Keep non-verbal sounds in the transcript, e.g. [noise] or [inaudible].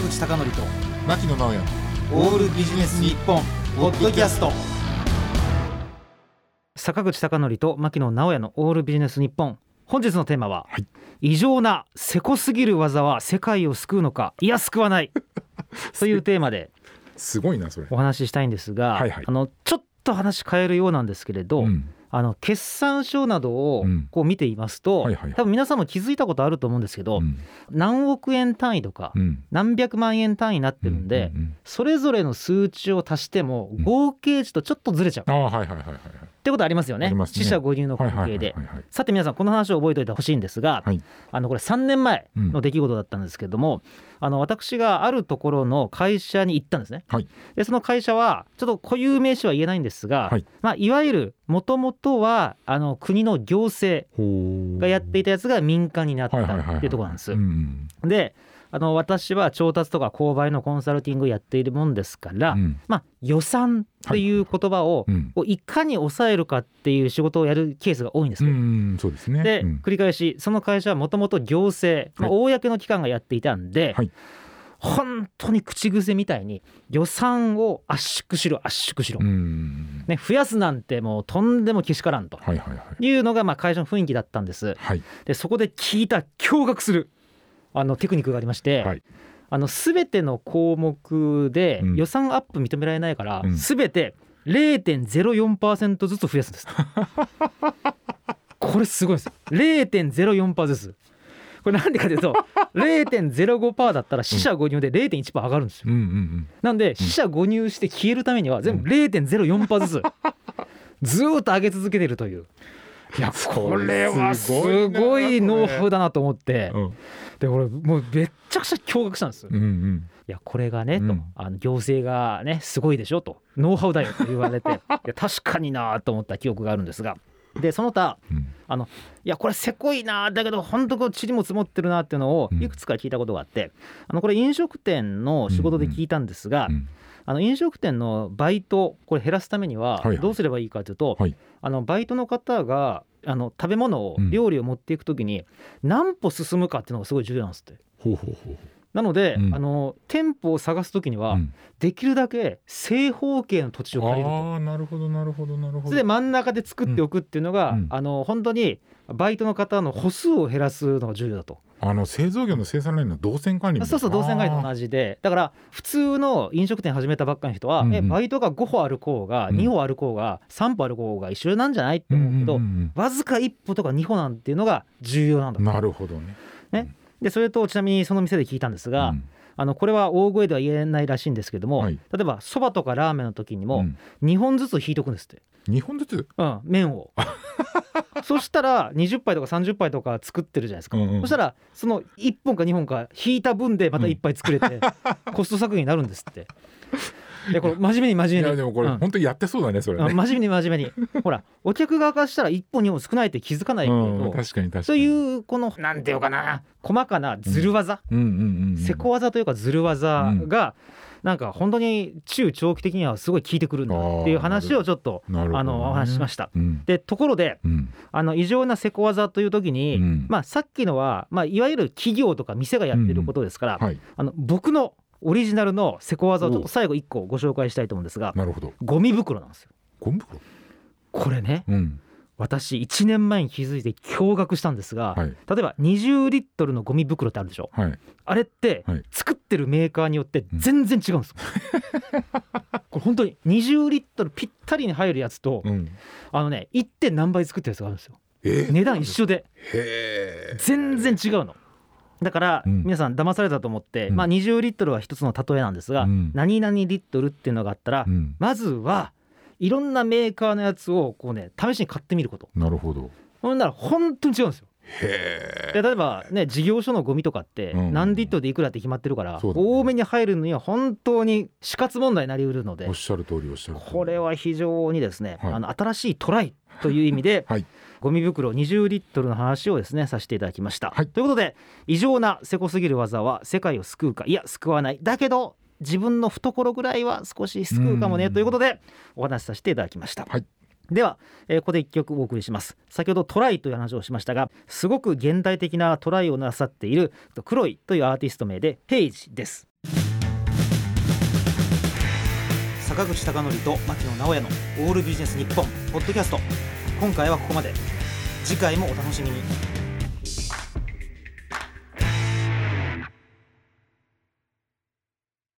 坂口孝則と牧野直哉。オールビジネス日本ポッドキャスト。坂口孝則と牧野直哉のオールビジネス日本。本日のテーマは、はい。異常なせこすぎる技は世界を救うのかいや救わない。[laughs] というテーマですごいなそれ。お話ししたいんですが、はいはい。あのちょっと話変えるようなんですけれど、うんあの決算書などをうん。こう見ていますと、多分皆さんも気づいたことあると思うんですけど、うん。何億円単位とか、うん。何百万円単位になってるんで、それぞれの数値を足してもうん。合計値とちょっとずれちゃう、ってことありますよね。ありますね。四捨五入の関はい係で。さて皆さんこの話を覚えておいてほしいんですが、はい。あのこれ3年前の出来事だったんですけども、あの私があるところの会社に行ったんですね。はい。でその会社はちょっと固有名詞は言えないんですが、はい。いまあ、いわゆるもともとはあの国の行政がやっていたやつが民間になったっていうところなんです。うん。であの私は調達とか購買のコンサルティングをやっているもんですから、うん。まあ、予算っていう言葉をうん。こういかに抑えるかっていう仕事をやるケースが多いんですよ。ですね。で、うん。繰り返しその会社はもともと行政、まあ、はい公の機関がやっていたんで、はい。本当に口癖みたいに予算を圧縮しろ圧縮しろ、うん。ね、増やすなんてもうとんでもけしからんとはいはいはい。いうのがまあ会社の雰囲気だったんです。はい。でそこで聞いた驚愕するあのテクニックがありまして、はいあの全ての項目でうん予算アップ認められないから、うん全て0.04%ずつ増やすんです。[laughs] これすごいです。0.04%ずつ。これなんでかというと [laughs] 0.05%だったら死者誤入で0.1%上がるんですよ。うんうんうんなんで死者誤入して消えるためには全部0.04%ずつ [laughs] ずーっと上げ続けてるという。いやこれはすごいノウハウだなと思ってうんで俺もうめっちゃくちゃ驚愕したんです。うんうん。いやこれがね、うん。とあの行政がねすごいでしょと。ノウハウだよと言われて。[laughs] いや確かになと思った記憶があるんですが。でその他うん。あのいやこれせこいなだけど本当こう塵も積もってるなっていうのをうん。いくつか聞いたことがあって、あのこれ飲食店の仕事で聞いたんですが、うん。あの飲食店のバイトこれ減らすためにははいはい。どうすればいいかというと、はい。あのバイトの方があの食べ物をうん。料理を持っていくときに何歩進むかっていうのがすごい重要なんですって。ほうほうほうなので、うん。あの店舗を探すときには、うん。できるだけ正方形の土地を借りると。ああなるほどなるほどなるほど。それで真ん中で作っておくっていうのが、うん。あの本当にバイトの方の歩数を減らすのが重要だと。あの製造業の生産ラインの動線管理そうそう動線会と同じで。だから普通の飲食店始めたばっかりの人は、うんうんえバイトが5歩歩こうがうん。2歩歩こうが3歩歩こうが一緒なんじゃないってうん思うけど、うんうん。わずか1歩とか2歩なんていうのが重要なんだうんなるほどね。でそれとちなみにその店で聞いたんですが、うんあのこれは大声では言えないらしいんですけども、はい。例えばそばとかラーメンの時にもうん。2本ずつ引いとくんですって、二本ずつ？うん、麺を。[laughs] そしたら20杯とか30杯とか作ってるじゃないですか、うんうん。そしたらその1本か2本か引いた分でまた1杯作れて、コスト削減になるんですってでこれ真面目に真面目に。いやでもこれうん。本当にやってそうだねそれね。うん真面目に真面目に。[laughs] ほらお客側からしたら1本2本少ないって気づかないけど、うん確かに確かに。そういうこのなんていうかな。細かなずる技、うん。せこ技というかずる技が、なんか本当に中長期的にはすごい効いてくるんだっていう話をちょっとあのお話ししました。うん。でところでうん。あの異常なせこ技という時に、うん。まあ、さっきのは、まあ、いわゆる企業とか店がやってることですから、はい。あの僕のオリジナルのせこ技をちょっおと最後1個ご紹介したいと思うんですがなるほど。ゴミ袋なんですよ。ゴミ袋？これねうん。私1年前に気づいて驚愕したんですが、はい。例えば20リットルのゴミ袋ってあるでしょ？はい。あれってはい。作ってるメーカーによって全然違うんですよ。[laughs] これ本当に20リットルぴったりに入るやつと、うん。あのね 1. 点何倍作ってるやつがあるんですよ。え？値段一緒で。全然違うの。だからうん。皆さん騙されたと思って、うん。まあ20リットルは一つの例えなんですが、うん。何々リットルっていうのがあったら、うん。まずはいろんなメーカーのやつをこうね試しに買ってみること。なるほど。ほんなら本当に違うんですよ。へで例えばね事業所のゴミとかってうん。何リットルでいくらって決まってるから、そうだね。多めに入るのには本当に死活問題になりうるのでおっしゃる通りおっしゃる。これは非常にですね、はい。あの新しいトライという意味で、[laughs] はいゴミ袋20リットルの話をですねさせていただきました、はい、ということで異常なせこすぎる技は世界を救うかいや救わない。だけど自分の懐ぐらいは少し救うかもねということでお話しさせていただきました、はい、では、えー、ここで1曲お送りします。先ほどトライという話をしましたがすごく現代的なトライをなさっている黒いというアーティスト名でヘイジです。坂口孝則と牧野直哉の「オールビジネス日本ポッドキャスト。今回はここまで。次回もお楽しみに。